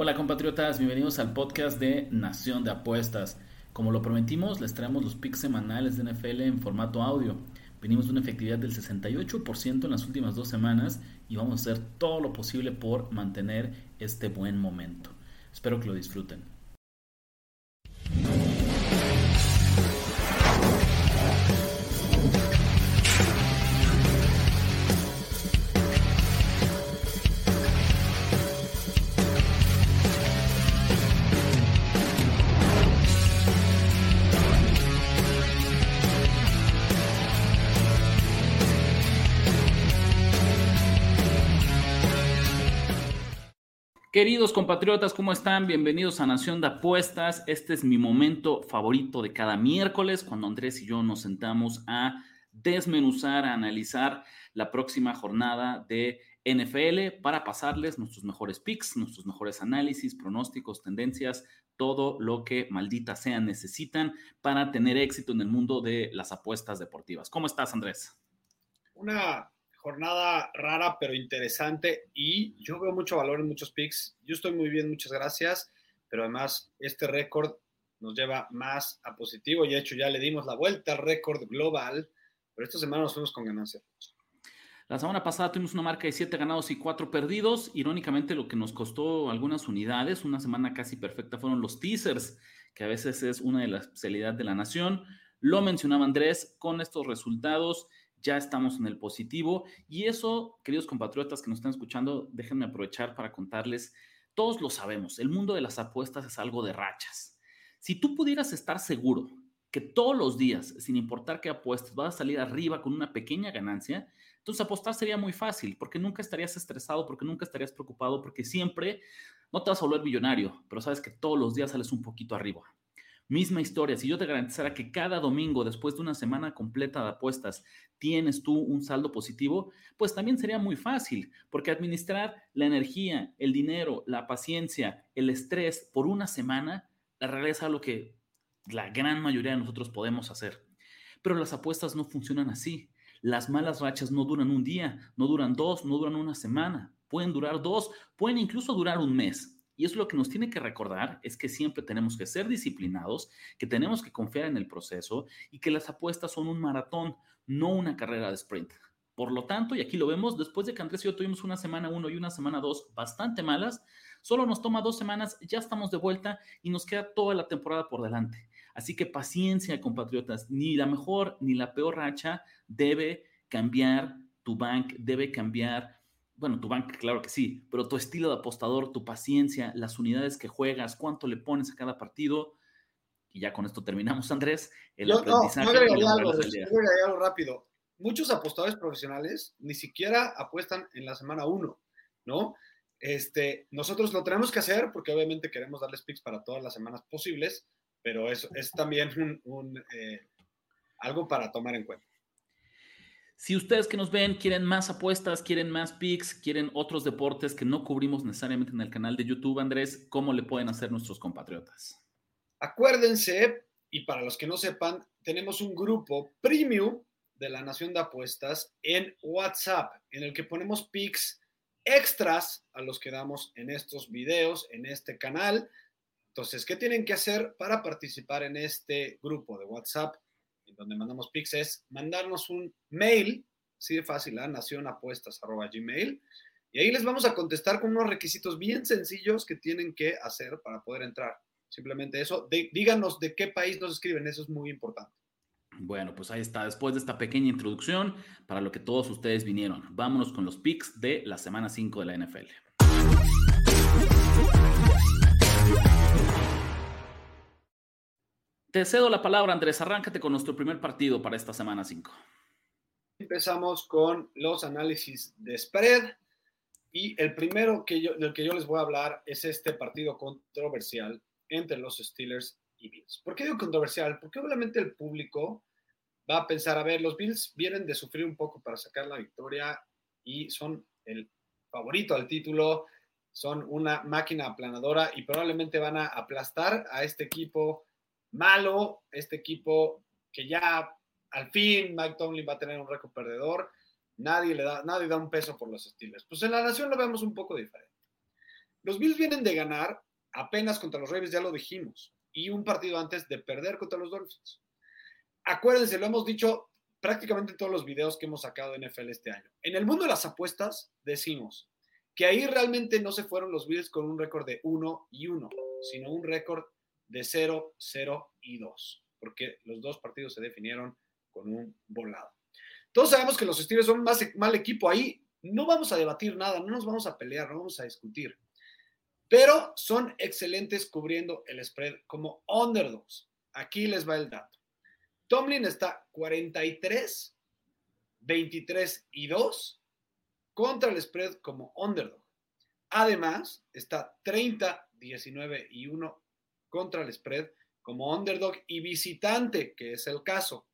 Hola compatriotas, bienvenidos al podcast de Nación de Apuestas. Como lo prometimos, les traemos los picks semanales de NFL en formato audio. Venimos de una efectividad del 68% en las últimas dos semanas y vamos a hacer todo lo posible por mantener este buen momento. Espero que lo disfruten. Queridos compatriotas, ¿cómo están? Bienvenidos a Nación de Apuestas. Este es mi momento favorito de cada miércoles, cuando Andrés y yo nos sentamos a desmenuzar, a analizar la próxima jornada de NFL para pasarles nuestros mejores picks, nuestros mejores análisis, pronósticos, tendencias, todo lo que maldita sea necesitan para tener éxito en el mundo de las apuestas deportivas. ¿Cómo estás, Andrés? Una jornada rara pero interesante y yo veo mucho valor en muchos picks. Yo estoy muy bien, muchas gracias, pero además este récord nos lleva más a positivo y de hecho ya le dimos la vuelta al récord global, pero esta semana nos fuimos con ganancia. La semana pasada tuvimos una marca de 7 ganados y 4 perdidos. Irónicamente, lo que nos costó algunas unidades, una semana casi perfecta, fueron los teasers, que a veces es una de las especialidades de la nación. Lo mencionaba Andrés, con estos resultados ya estamos en el positivo. Y eso, queridos compatriotas que nos están escuchando, déjenme aprovechar para contarles, todos lo sabemos, el mundo de las apuestas es algo de rachas. Si tú pudieras estar seguro que todos los días, sin importar qué apuestas, vas a salir arriba con una pequeña ganancia, entonces apostar sería muy fácil, porque nunca estarías estresado, porque nunca estarías preocupado, porque siempre no te vas a volver millonario, pero sabes que todos los días sales un poquito arriba. Misma historia, si yo te garantizara que cada domingo, después de una semana completa de apuestas, tienes tú un saldo positivo, pues también sería muy fácil, porque administrar la energía, el dinero, la paciencia, el estrés por una semana, la realidad es algo que la gran mayoría de nosotros podemos hacer. Pero las apuestas no funcionan así. Las malas rachas no duran un día, no duran dos, no duran una semana, pueden durar dos, pueden incluso durar un mes. Y eso lo que nos tiene que recordar es que siempre tenemos que ser disciplinados, que tenemos que confiar en el proceso y que las apuestas son un maratón, no una carrera de sprint. Por lo tanto, y aquí lo vemos, después de que Andrés y yo tuvimos una semana uno y una semana dos bastante malas, solo nos toma dos semanas, ya estamos de vuelta y nos queda toda la temporada por delante. Así que paciencia, compatriotas, ni la mejor ni la peor racha debe cambiar tu bank, debe cambiar bueno, tu banca, claro que sí, pero tu estilo de apostador, tu paciencia, las unidades que juegas, cuánto le pones a cada partido. Y ya con esto terminamos, Andrés. El aprendizaje. No, agregaría algo, algo rápido. Muchos apostadores profesionales ni siquiera apuestan en la semana uno, ¿no? Este, nosotros lo tenemos que hacer porque obviamente queremos darles picks para todas las semanas posibles, pero eso es también un, eh, algo para tomar en cuenta. Si ustedes que nos ven quieren más apuestas, quieren más picks, quieren otros deportes que no cubrimos necesariamente en el canal de YouTube, Andrés, ¿cómo le pueden hacer nuestros compatriotas? Acuérdense, y para los que no sepan, tenemos un grupo premium de la Nación de Apuestas en WhatsApp, en el que ponemos picks extras a los que damos en estos videos, en este canal. Entonces, ¿qué tienen que hacer para participar en este grupo de WhatsApp? Donde mandamos pics, es mandarnos un mail, así de fácil, a nacionapuestas.gmail, y ahí les vamos a contestar con unos requisitos bien sencillos que tienen que hacer para poder entrar. Simplemente eso. díganos de qué país nos escriben, eso es muy importante. Bueno, pues ahí está, después de esta pequeña introducción para lo que todos ustedes vinieron. Vámonos con los picks de la semana 5 de la NFL. Te cedo la palabra, Andrés. Arráncate con nuestro primer partido para esta semana 5. Empezamos con los análisis de spread. Y el primero que yo, del que yo les voy a hablar es este partido controversial entre los Steelers y Bills. ¿Por qué digo controversial? Porque obviamente el público va a pensar, a ver, los Bills vienen de sufrir un poco para sacar la victoria y son el favorito al título, son una máquina aplanadora y probablemente van a aplastar a este equipo malo, este equipo que ya al fin Mike Tomlin va a tener un récord perdedor, nadie le da, nadie da un peso por los Steelers. Pues en la nación lo vemos un poco diferente. Los Bills vienen de ganar apenas contra los Ravens, ya lo dijimos, y un partido antes de perder contra los Dolphins. Acuérdense, lo hemos dicho prácticamente en todos los videos que hemos sacado de NFL este año. En el mundo de las apuestas, decimos que ahí realmente no se fueron los Bills con un récord de 1 y 1, sino un récord de 0, 0 y 2, porque los dos partidos se definieron con un volado. Todos sabemos que los Steelers son más mal equipo ahí. No vamos a debatir nada, no nos vamos a pelear, no vamos a discutir. Pero son excelentes cubriendo el spread como underdogs. Aquí les va el dato. Tomlin está 43, 23 y 2 contra el spread como underdog. Además, está 30, 19 y 1 contra el spread como underdog y visitante, que es el caso.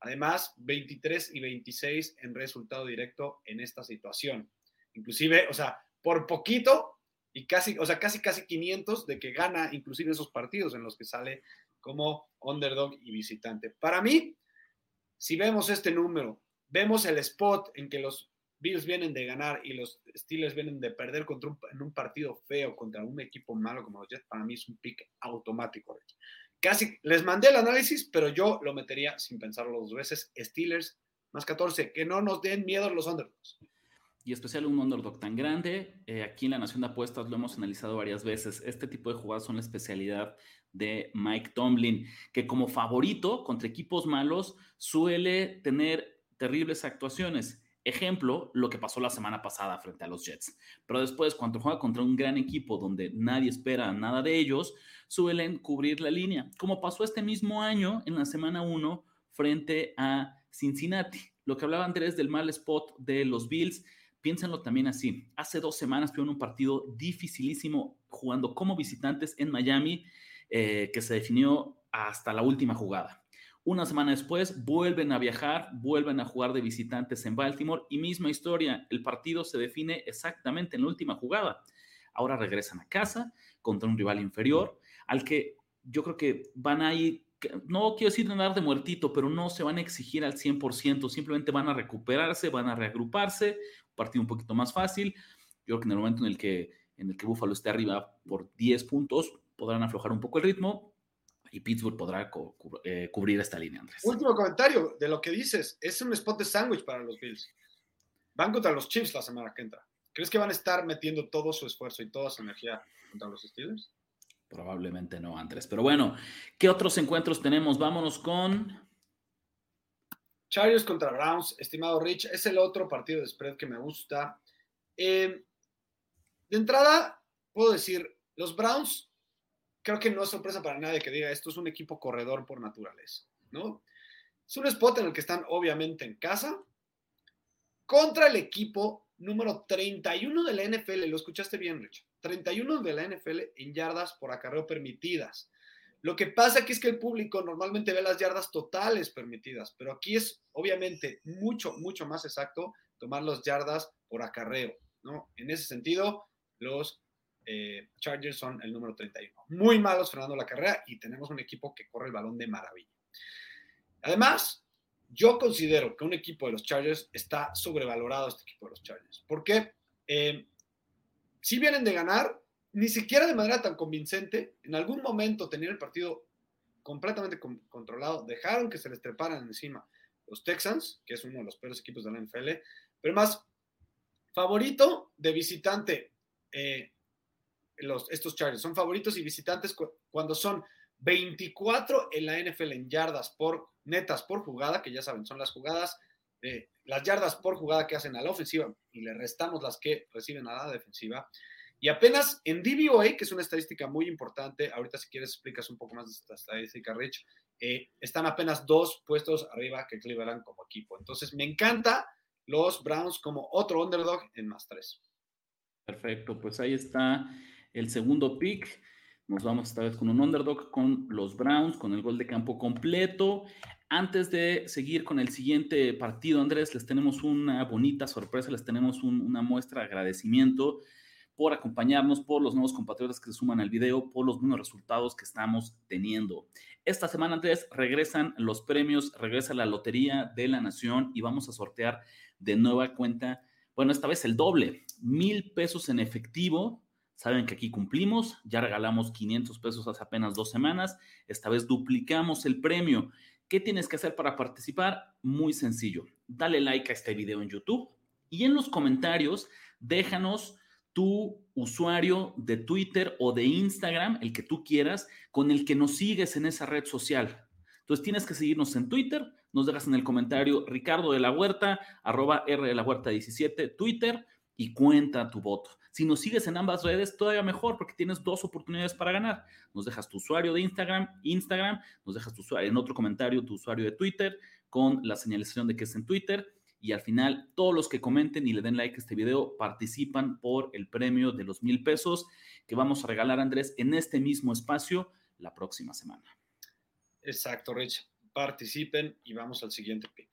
Además, 23 y 26 en resultado directo en esta situación. Inclusive, o sea, por poquito y casi, o sea, casi, casi 500 de que gana inclusive esos partidos en los que sale como underdog y visitante. Para mí, si vemos este número, vemos el spot en que los Bills vienen de ganar y los Steelers vienen de perder contra un, en un partido feo contra un equipo malo como los Jets, para mí es un pick automático. Casi les mandé el análisis, pero yo lo metería sin pensarlo dos veces. Steelers más 14, que no nos den miedo los underdogs. Y especial un underdog tan grande. Eh, aquí en la Nación de Apuestas lo hemos analizado varias veces. Este tipo de jugadas son la especialidad de Mike Tomlin, que como favorito contra equipos malos suele tener terribles actuaciones. Ejemplo, lo que pasó la semana pasada frente a los Jets. Pero después, cuando juega contra un gran equipo donde nadie espera nada de ellos, suelen cubrir la línea, como pasó este mismo año en la semana 1 frente a Cincinnati. Lo que hablaba Andrés del mal spot de los Bills, piénsenlo también así. Hace dos semanas tuvieron un partido dificilísimo jugando como visitantes en Miami, eh, que se definió hasta la última jugada. Una semana después vuelven a viajar, vuelven a jugar de visitantes en Baltimore y misma historia, el partido se define exactamente en la última jugada. Ahora regresan a casa contra un rival inferior al que yo creo que van a ir, no quiero decir andar de muertito, pero no se van a exigir al 100%, simplemente van a recuperarse, van a reagruparse, un partido un poquito más fácil. Yo creo que en el momento en el que, en el que Buffalo esté arriba por 10 puntos, podrán aflojar un poco el ritmo y Pittsburgh podrá eh, cubrir esta línea, Andrés. Último comentario de lo que dices. Es un spot de sándwich para los Bills. Van contra los Chiefs la semana que entra. ¿Crees que van a estar metiendo todo su esfuerzo y toda su energía contra los Steelers? Probablemente no, Andrés. Pero bueno, ¿qué otros encuentros tenemos? Vámonos con. Chargers contra Browns, estimado Rich. Es el otro partido de spread que me gusta. Eh, de entrada, puedo decir, los Browns, creo que no es sorpresa para nadie que diga esto es un equipo corredor por naturaleza, ¿no? Es un spot en el que están obviamente en casa contra el equipo número 31 de la NFL. Lo escuchaste bien, Rich. 31 de la NFL en yardas por acarreo permitidas. Lo que pasa aquí es que el público normalmente ve las yardas totales permitidas, pero aquí es obviamente mucho, mucho más exacto tomar las yardas por acarreo, ¿no? En ese sentido, los eh, Chargers son el número 31. Muy malos frenando la carrera y tenemos un equipo que corre el balón de maravilla. Además, yo considero que un equipo de los Chargers está sobrevalorado, este equipo de los Chargers. ¿Por qué? Eh, si vienen de ganar, ni siquiera de manera tan convincente, en algún momento tenían el partido completamente controlado, dejaron que se les treparan encima los Texans, que es uno de los peores equipos de la NFL, pero más favorito de visitante, eh, los, estos Chargers son favoritos y visitantes cuando son 24 en la NFL en yardas por netas por jugada, que ya saben, son las jugadas, eh, las yardas por jugada que hacen a la ofensiva y le restamos las que reciben a la defensiva. Y apenas en DVOA, que es una estadística muy importante, ahorita si quieres explicas un poco más de esta estadística, Rich, eh, están apenas dos puestos arriba que Cleveland como equipo. Entonces me encanta los Browns como otro underdog en más tres. Perfecto, pues ahí está el segundo pick. Nos vamos esta vez con un underdog con los Browns, con el gol de campo completo. Antes de seguir con el siguiente partido, Andrés, les tenemos una bonita sorpresa, les tenemos una muestra de agradecimiento por acompañarnos, por los nuevos compatriotas que se suman al video, por los buenos resultados que estamos teniendo. Esta semana, Andrés, regresan los premios, regresa la Lotería de la Nación y vamos a sortear de nueva cuenta, bueno, esta vez el doble, mil pesos en efectivo Saben que aquí cumplimos, ya regalamos 500 pesos hace apenas dos semanas, esta vez duplicamos el premio. ¿Qué tienes que hacer para participar? Muy sencillo, dale like a este video en YouTube y en los comentarios déjanos tu usuario de Twitter o de Instagram, el que tú quieras, con el que nos sigues en esa red social. Entonces tienes que seguirnos en Twitter, nos dejas en el comentario Ricardo de la Huerta, arroba R de la Huerta 17, Twitter, y cuenta tu voto. Si nos sigues en ambas redes, todavía mejor porque tienes dos oportunidades para ganar. Nos dejas tu usuario de Instagram, Instagram, nos dejas tu usuario en otro comentario tu usuario de Twitter con la señalización de que es en Twitter y al final todos los que comenten y le den like a este video participan por el premio de los mil pesos que vamos a regalar Andrés en este mismo espacio la próxima semana. Exacto, Rich. Participen y vamos al siguiente pick.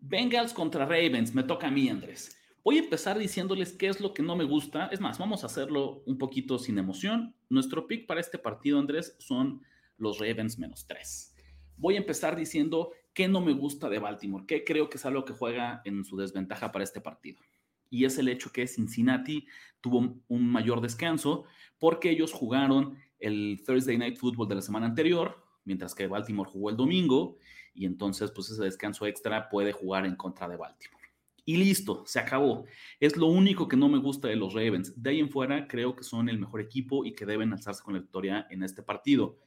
Bengals contra Ravens, me toca a mí, Andrés. Voy a empezar diciéndoles qué es lo que no me gusta. Es más, vamos a hacerlo un poquito sin emoción. Nuestro pick para este partido, Andrés, son los Ravens menos tres. Voy a empezar diciendo qué no me gusta de Baltimore, qué creo que es algo que juega en su desventaja para este partido. Y es el hecho que Cincinnati tuvo un mayor descanso porque ellos jugaron el Thursday Night Football de la semana anterior, mientras que Baltimore jugó el domingo y entonces pues ese descanso extra puede jugar en contra de Baltimore. Y listo, se acabó. Es lo único que no me gusta de los Ravens. De ahí en fuera creo que son el mejor equipo y que deben alzarse con la victoria en este partido.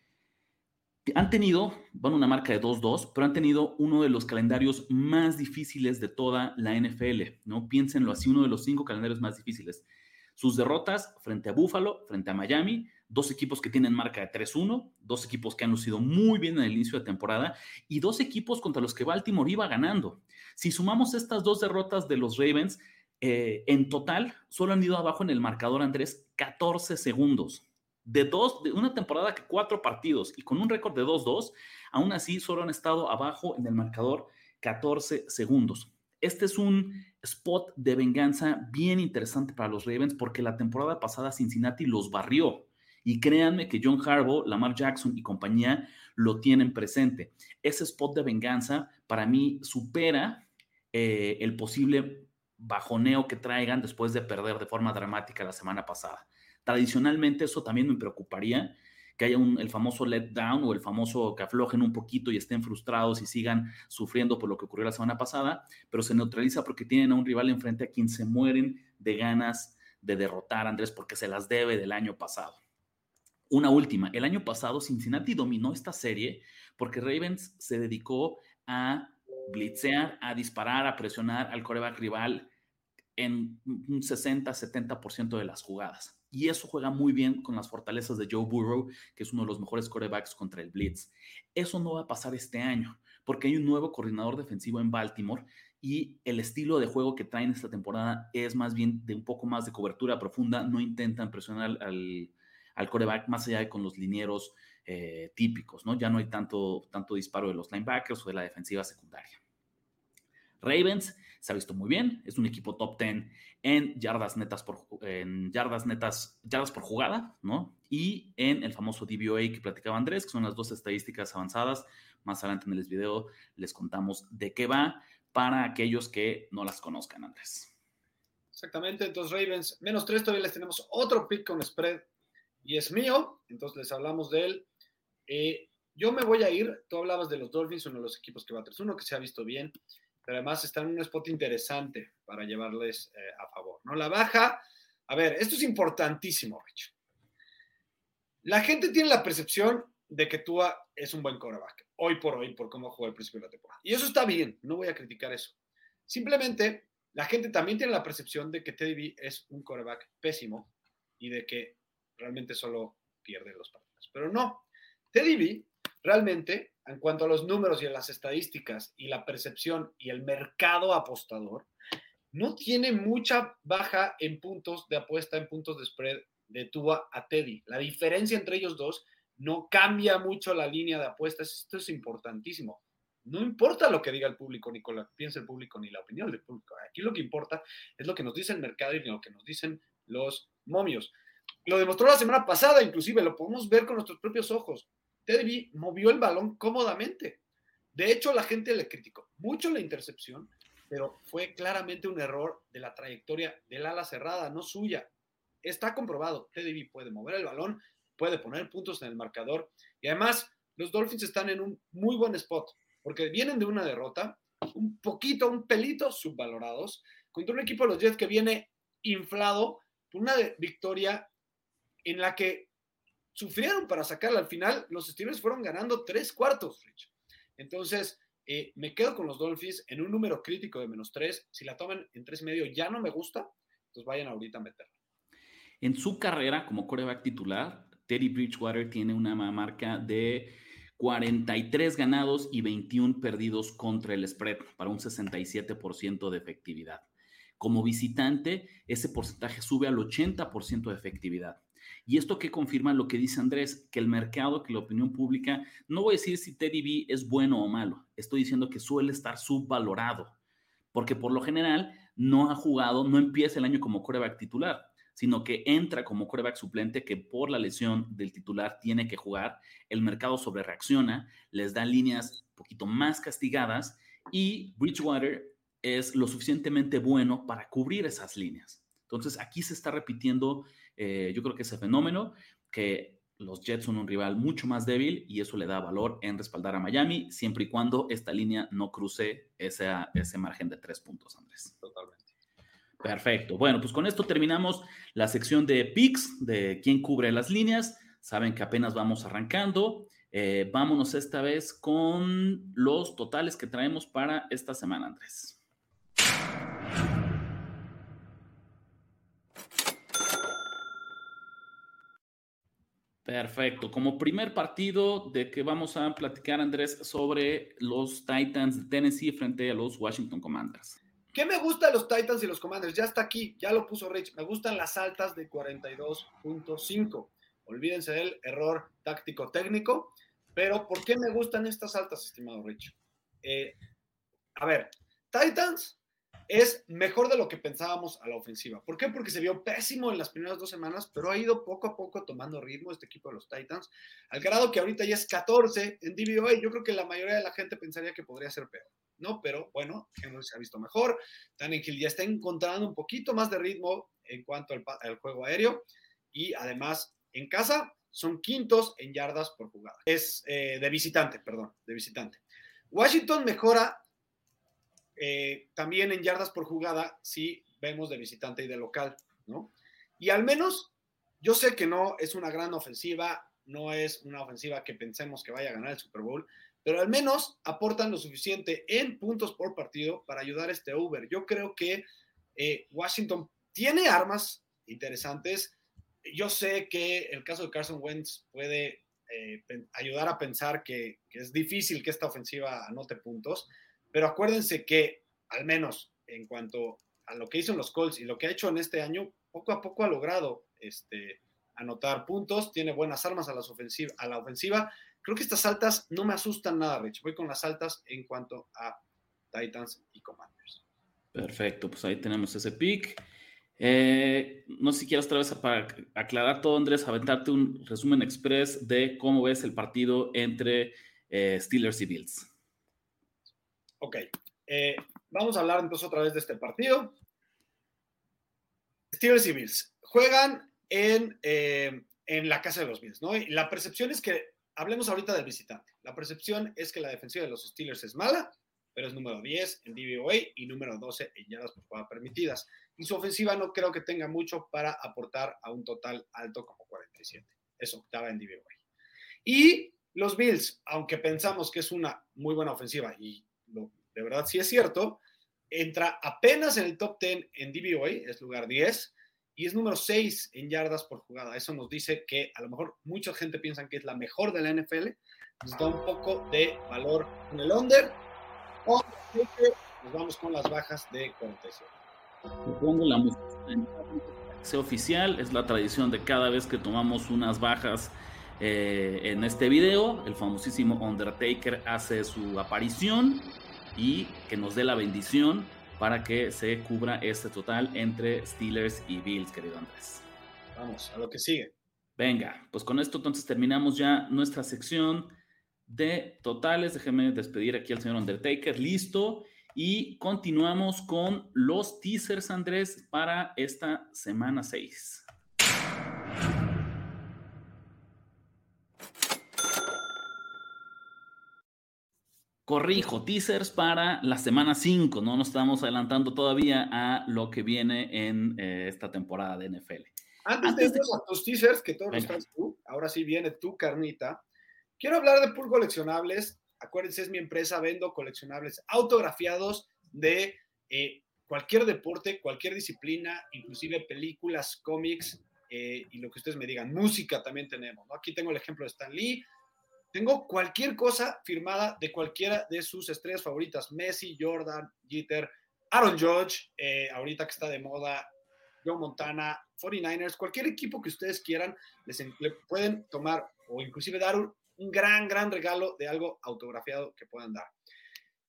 Han tenido, van una marca de 2-2, pero han tenido uno de los calendarios más difíciles de toda la NFL, ¿no? Piénsenlo así, uno de los cinco calendarios más difíciles. Sus derrotas frente a Buffalo, frente a Miami, dos equipos que tienen marca de 3-1, dos equipos que han lucido muy bien en el inicio de temporada y dos equipos contra los que Baltimore iba ganando. Si sumamos estas dos derrotas de los Ravens, eh, en total solo han ido abajo en el marcador, Andrés, 14 segundos. De, dos, de una temporada que cuatro partidos y con un récord de 2-2, aún así solo han estado abajo en el marcador 14 segundos. Este es un spot de venganza bien interesante para los Ravens porque la temporada pasada Cincinnati los barrió. Y créanme que John Harbaugh, Lamar Jackson y compañía lo tienen presente. Ese spot de venganza para mí supera eh, el posible bajoneo que traigan después de perder de forma dramática la semana pasada. Tradicionalmente eso también me preocuparía, que haya un, el famoso let down o el famoso que aflojen un poquito y estén frustrados y sigan sufriendo por lo que ocurrió la semana pasada, pero se neutraliza porque tienen a un rival enfrente a quien se mueren de ganas de derrotar, Andrés, porque se las debe del año pasado. Una última, el año pasado Cincinnati dominó esta serie porque Ravens se dedicó a blitzear, a disparar, a presionar al coreback rival en un 60-70% de las jugadas. Y eso juega muy bien con las fortalezas de Joe Burrow, que es uno de los mejores corebacks contra el blitz. Eso no va a pasar este año, porque hay un nuevo coordinador defensivo en Baltimore y el estilo de juego que traen esta temporada es más bien de un poco más de cobertura profunda, no intentan presionar al, al coreback más allá de con los linieros eh, típicos, ¿no? Ya no hay tanto, tanto disparo de los linebackers o de la defensiva secundaria. Ravens se ha visto muy bien, es un equipo top 10 en yardas netas por, en yardas netas, yardas por jugada, ¿no? Y en el famoso DVOA que platicaba Andrés, que son las dos estadísticas avanzadas. Más adelante en el video les contamos de qué va para aquellos que no las conozcan, Andrés. Exactamente, entonces Ravens, menos tres, todavía les tenemos otro pick con spread y es mío, entonces les hablamos de él. Eh, yo me voy a ir, tú hablabas de los Dolphins, uno de los equipos que va a 3-1, que se ha visto bien, pero además está en un spot interesante para llevarles eh, a favor, ¿no? La baja, a ver, esto es importantísimo, Rich. La gente tiene la percepción de que Tua es un buen quarterback, hoy por hoy, por cómo jugó el principio de la temporada. Y eso está bien, no voy a criticar eso. Simplemente, la gente también tiene la percepción de que Teddy B es un quarterback pésimo y de que realmente solo pierde los partidos. Pero no, Teddy B realmente, en cuanto a los números y a las estadísticas y la percepción y el mercado apostador, no tiene mucha baja en puntos de apuesta, en puntos de spread de Tua a Teddy. La diferencia entre ellos dos no cambia mucho la línea de apuestas. Esto es importantísimo. No importa lo que diga el público, ni lo que el público, ni la opinión del público. Aquí lo que importa es lo que nos dice el mercado y lo que nos dicen los momios. Lo demostró la semana pasada, inclusive, lo podemos ver con nuestros propios ojos. Teddy movió el balón cómodamente. De hecho, la gente le criticó mucho la intercepción, pero fue claramente un error de la trayectoria del ala cerrada, no suya. está comprobado, Teddy puede mover el balón, puede poner puntos en el marcador y además los Dolphins están en un muy buen spot porque vienen de una derrota, un poquito, un pelito subvalorados, contra un equipo de los Jets que viene inflado una victoria en la que sufrieron para sacarla al final. Los Steelers fueron ganando tres cuartos, Rich. Entonces, eh, me quedo con los Dolphins en un número crítico de menos tres. Si la toman en tres y medio ya no me gusta, pues vayan ahorita a meterla. En su carrera como coreback titular, Teddy Bridgewater tiene una marca de 43 ganados y 21 perdidos contra el spread para un 67% de efectividad. Como visitante, ese porcentaje sube al 80% de efectividad. Y esto que confirma lo que dice Andrés, que el mercado, que la opinión pública, no voy a decir si Teddy B es bueno o malo, estoy diciendo que suele estar subvalorado, porque por lo general no ha jugado, no empieza el año como coreback titular, sino que entra como coreback suplente que por la lesión del titular tiene que jugar, el mercado sobre reacciona, les da líneas un poquito más castigadas y Bridgewater es lo suficientemente bueno para cubrir esas líneas. Entonces, aquí se está repitiendo, eh, yo creo que ese fenómeno, que los Jets son un rival mucho más débil y eso le da valor en respaldar a Miami, siempre y cuando esta línea no cruce ese, ese margen de tres puntos, Andrés. Totalmente. Perfecto. Bueno, pues con esto terminamos la sección de picks, de quién cubre las líneas. Saben que apenas vamos arrancando. Eh, vámonos esta vez con los totales que traemos para esta semana, Andrés. Perfecto. Como primer partido de que vamos a platicar, Andrés, sobre los Titans de Tennessee frente a los Washington Commanders. ¿Qué me gusta de los Titans y los Commanders? Ya está aquí, ya lo puso Rich. Me gustan las altas de 42.5. Olvídense del error táctico técnico. Pero ¿por qué me gustan estas altas, estimado Rich? Eh, a ver, Titans es mejor de lo que pensábamos a la ofensiva. ¿Por qué? Porque se vio pésimo en las primeras dos semanas, pero ha ido poco a poco tomando ritmo este equipo de los Titans, al grado que ahorita ya es 14 en DVOA. Yo creo que la mayoría de la gente pensaría que podría ser peor, ¿no? Pero bueno, Henry se ha visto mejor. Tannehill ya está encontrando un poquito más de ritmo en cuanto al, juego aéreo y además en casa son quintos en yardas por jugada. Es eh, de visitante, perdón, de visitante. Washington mejora eh, también en yardas por jugada si vemos de visitante y de local, ¿no? Y al menos yo sé que no es una gran ofensiva, no es una ofensiva que pensemos que vaya a ganar el Super Bowl, pero al menos aportan lo suficiente en puntos por partido para ayudar a este over. Yo creo que eh, Washington tiene armas interesantes. Yo sé que el caso de Carson Wentz puede eh, ayudar a pensar que, que, es difícil que esta ofensiva anote puntos, pero acuérdense que, al menos en cuanto a lo que hizo en los Colts y lo que ha hecho en este año, poco a poco ha logrado este, anotar puntos, tiene buenas armas a, las ofensiva, a la ofensiva. Creo que estas altas no me asustan nada, Rich. Voy con las altas en cuanto a Titans y Commanders. Perfecto, pues ahí tenemos ese pick. Eh, no sé si quieres otra vez para aclarar todo, Andrés, aventarte un resumen express de cómo ves el partido entre eh, Steelers y Bills. Ok, eh, vamos a hablar entonces otra vez de este partido. Steelers y Bills juegan en, eh, en la casa de los Bills, ¿no? Y la percepción es que, hablemos ahorita del visitante, la percepción es que la defensiva de los Steelers es mala, pero es número 10 en DVOA y número 12 en yardas por jugada permitidas. Y su ofensiva no creo que tenga mucho para aportar a un total alto como 47. Es octava en DVOA. Y los Bills, aunque pensamos que es una muy buena ofensiva y de verdad sí es cierto, entra apenas en el top 10 en DVOA, es lugar 10, y es número 6 en yardas por jugada. Eso nos dice que a lo mejor mucha gente piensa que es la mejor de la NFL. Nos da un poco de valor en el under. O nos vamos con las bajas de 47. Pongo la música oficial, es la tradición de cada vez que tomamos unas bajas eh, en este video, el famosísimo Undertaker hace su aparición y que nos dé la bendición para que se cubra este total entre Steelers y Bills, querido Andrés. Vamos, a lo que sigue. Venga, pues con esto entonces terminamos ya nuestra sección de totales. Déjeme despedir aquí al señor Undertaker. Listo. Y continuamos con los teasers, Andrés, para esta semana 6. Corrijo, teasers para la semana 5, no nos estamos adelantando todavía a lo que viene en eh, esta temporada de NFL. Antes, de, irnos a tus teasers, que todos los traes tú, ahora sí viene tu carnita. Quiero hablar de Pool Coleccionables. Acuérdense, es mi empresa, vendo coleccionables autografiados de eh, cualquier deporte, cualquier disciplina, inclusive películas, cómics eh, y lo que ustedes me digan. Música también tenemos. Aquí tengo el ejemplo de Stan Lee. Tengo cualquier cosa firmada de cualquiera de sus estrellas favoritas. Messi, Jordan, Jeter, Aaron George, eh, ahorita que está de moda, Joe Montana, 49ers, cualquier equipo que ustedes quieran, les le pueden tomar o inclusive dar un, gran, gran regalo de algo autografiado que puedan dar.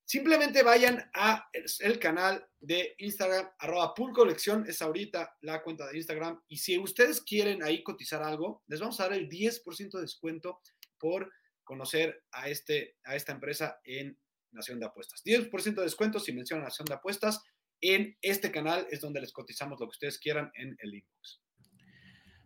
Simplemente vayan a el canal de Instagram, arroba Pool Colección, es ahorita la cuenta de Instagram. Y si ustedes quieren ahí cotizar algo, les vamos a dar el 10% de descuento por conocer a, este, a esta empresa en Nación de Apuestas. 10% de descuento si mencionan Nación de Apuestas en este canal es donde les cotizamos lo que ustedes quieran en el inbox.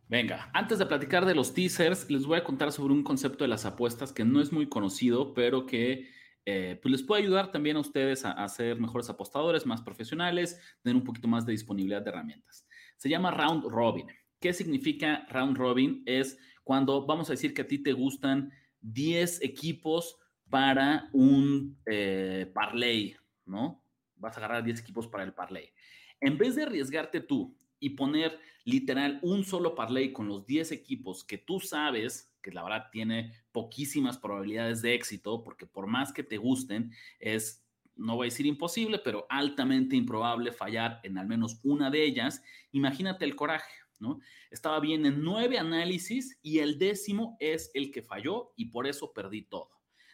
Venga, antes de platicar de los teasers, les voy a contar sobre un concepto de las apuestas que no es muy conocido, pero que eh, pues les puede ayudar también a ustedes a, a, ser mejores apostadores, más profesionales, tener un poquito más de disponibilidad de herramientas. Se llama Round Robin. ¿Qué significa Round Robin? Es cuando vamos a decir que a ti te gustan 10 equipos para un eh, parlay, ¿no? vas a agarrar 10 equipos para el parlay. En vez de arriesgarte tú y poner literal un solo parlay con los 10 equipos que tú sabes que la verdad tiene poquísimas probabilidades de éxito, porque por más que te gusten, es, no voy a decir imposible, pero altamente improbable fallar en al menos una de ellas. Imagínate el coraje, ¿no? Estaba bien en nueve análisis y el décimo es el que falló y por eso perdí todo.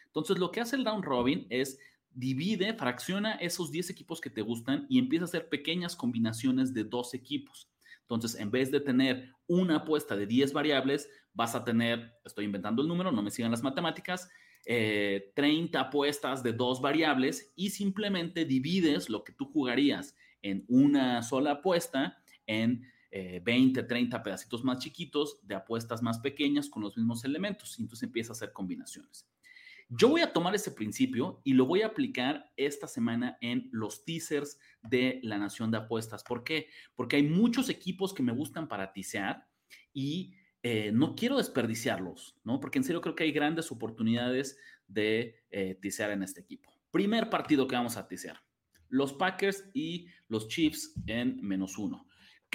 Entonces, lo que hace el down robin es divide, fracciona esos 10 equipos que te gustan y empieza a hacer pequeñas combinaciones de dos equipos. Entonces, en vez de tener una apuesta de 10 variables, vas a tener, estoy inventando el número, no me sigan las matemáticas, 30 eh, apuestas de dos variables y simplemente divides lo que tú jugarías en una sola apuesta en 20, eh, 30 pedacitos más chiquitos de apuestas más pequeñas con los mismos elementos. Y entonces empieza a hacer combinaciones. Yo voy a tomar ese principio y lo voy a aplicar esta semana en los teasers de la Nación de Apuestas. ¿Por qué? Porque hay muchos equipos que me gustan para tisear y eh, no quiero desperdiciarlos, ¿no? Porque en serio creo que hay grandes oportunidades de eh, tisear en este equipo. Primer partido que vamos a tisear. Los Packers y los Chiefs en menos uno.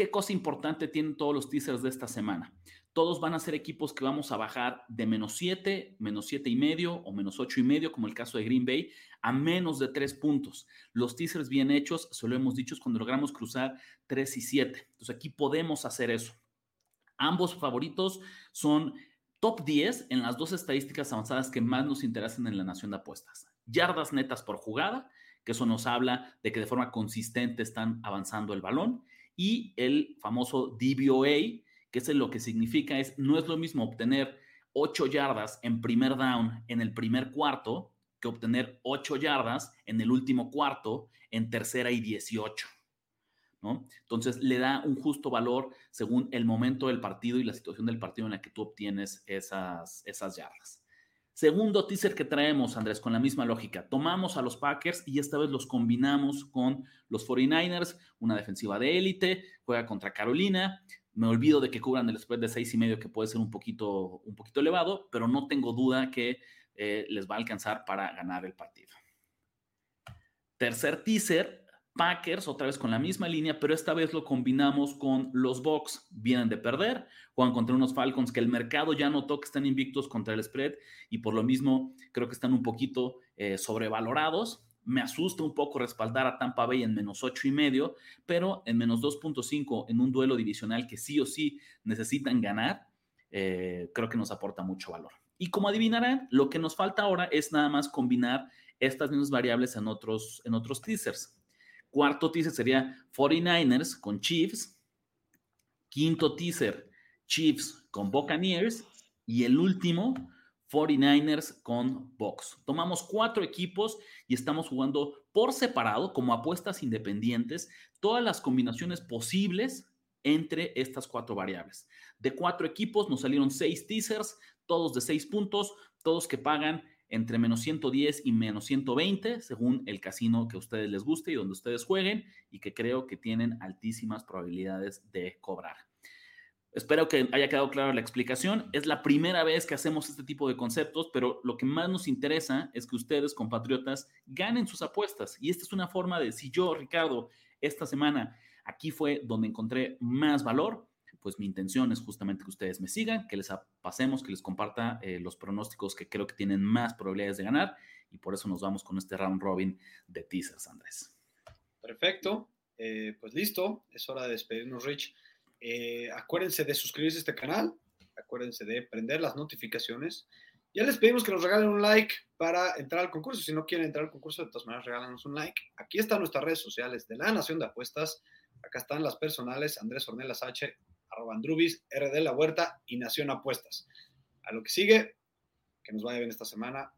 ¿Qué cosa importante tienen todos los teasers de esta semana? todos van a ser equipos que vamos a bajar de menos 7, menos 7 y medio o menos 8 y medio, como el caso de Green Bay, a menos de 3 puntos. Los teasers bien hechos, se lo hemos dicho, es cuando logramos cruzar 3 y 7. Entonces aquí podemos hacer eso. Ambos favoritos son top 10 en las dos estadísticas avanzadas que más nos interesan en la nación de apuestas. Yardas netas por jugada, que eso nos habla de que de forma consistente están avanzando el balón, y el famoso DVOA, que es lo que significa es, no es lo mismo obtener 8 yardas en primer down en el primer cuarto que obtener 8 yardas en el último cuarto en tercera y 18. ¿no? Entonces le da un justo valor según el momento del partido y la situación del partido en la que tú obtienes esas, esas yardas. Segundo teaser que traemos, Andrés, con la misma lógica. Tomamos a los Packers y esta vez los combinamos con los 49ers, una defensiva de élite, juega contra Carolina, me olvido de que cubran el spread de seis y medio, que puede ser un poquito, un poquito elevado, pero no tengo duda que eh, les va a alcanzar para ganar el partido. Tercer teaser, Packers, otra vez con la misma línea, pero esta vez lo combinamos con los Bucks. Vienen de perder, juegan contra unos Falcons que el mercado ya notó que están invictos contra el spread y por lo mismo creo que están un poquito eh, sobrevalorados. Me asusta un poco respaldar a Tampa Bay en menos ocho y medio, pero en menos 2.5 en un duelo divisional que sí o sí necesitan ganar, eh, creo que nos aporta mucho valor. Y como adivinarán, lo que nos falta ahora es nada más combinar estas mismas variables en otros, en otros teasers. Cuarto teaser sería 49ers con Chiefs. Quinto teaser, Chiefs con Buccaneers. Y el último, 49ers con Box. Tomamos cuatro equipos y estamos jugando por separado, como apuestas independientes, todas las combinaciones posibles entre estas cuatro variables. De cuatro equipos nos salieron seis teasers, todos de seis puntos, todos que pagan entre menos 110 y menos 120, según el casino que a ustedes les guste y donde ustedes jueguen, y que creo que tienen altísimas probabilidades de cobrar. Espero que haya quedado clara la explicación. Es la primera vez que hacemos este tipo de conceptos, pero lo que más nos interesa es que ustedes, compatriotas, ganen sus apuestas. Y esta es una forma de, si yo, Ricardo, esta semana aquí fue donde encontré más valor, pues mi intención es justamente que ustedes me sigan, que les pasemos, que les comparta eh, los pronósticos que creo que tienen más probabilidades de ganar y por eso nos vamos con este round robin de teasers, Andrés. Perfecto, eh, pues listo, es hora de despedirnos, Rich. Eh, acuérdense de suscribirse a este canal, acuérdense de prender las notificaciones. Ya les pedimos que nos regalen un like para entrar al concurso. Si no quieren entrar al concurso, de todas maneras, regálanos un like. Aquí están nuestras redes sociales de la Nación de Apuestas. Acá están las personales, Andrés Ornelas H, arroba Andrubis, RD La Huerta y Nación Apuestas. A lo que sigue, que nos vaya bien esta semana.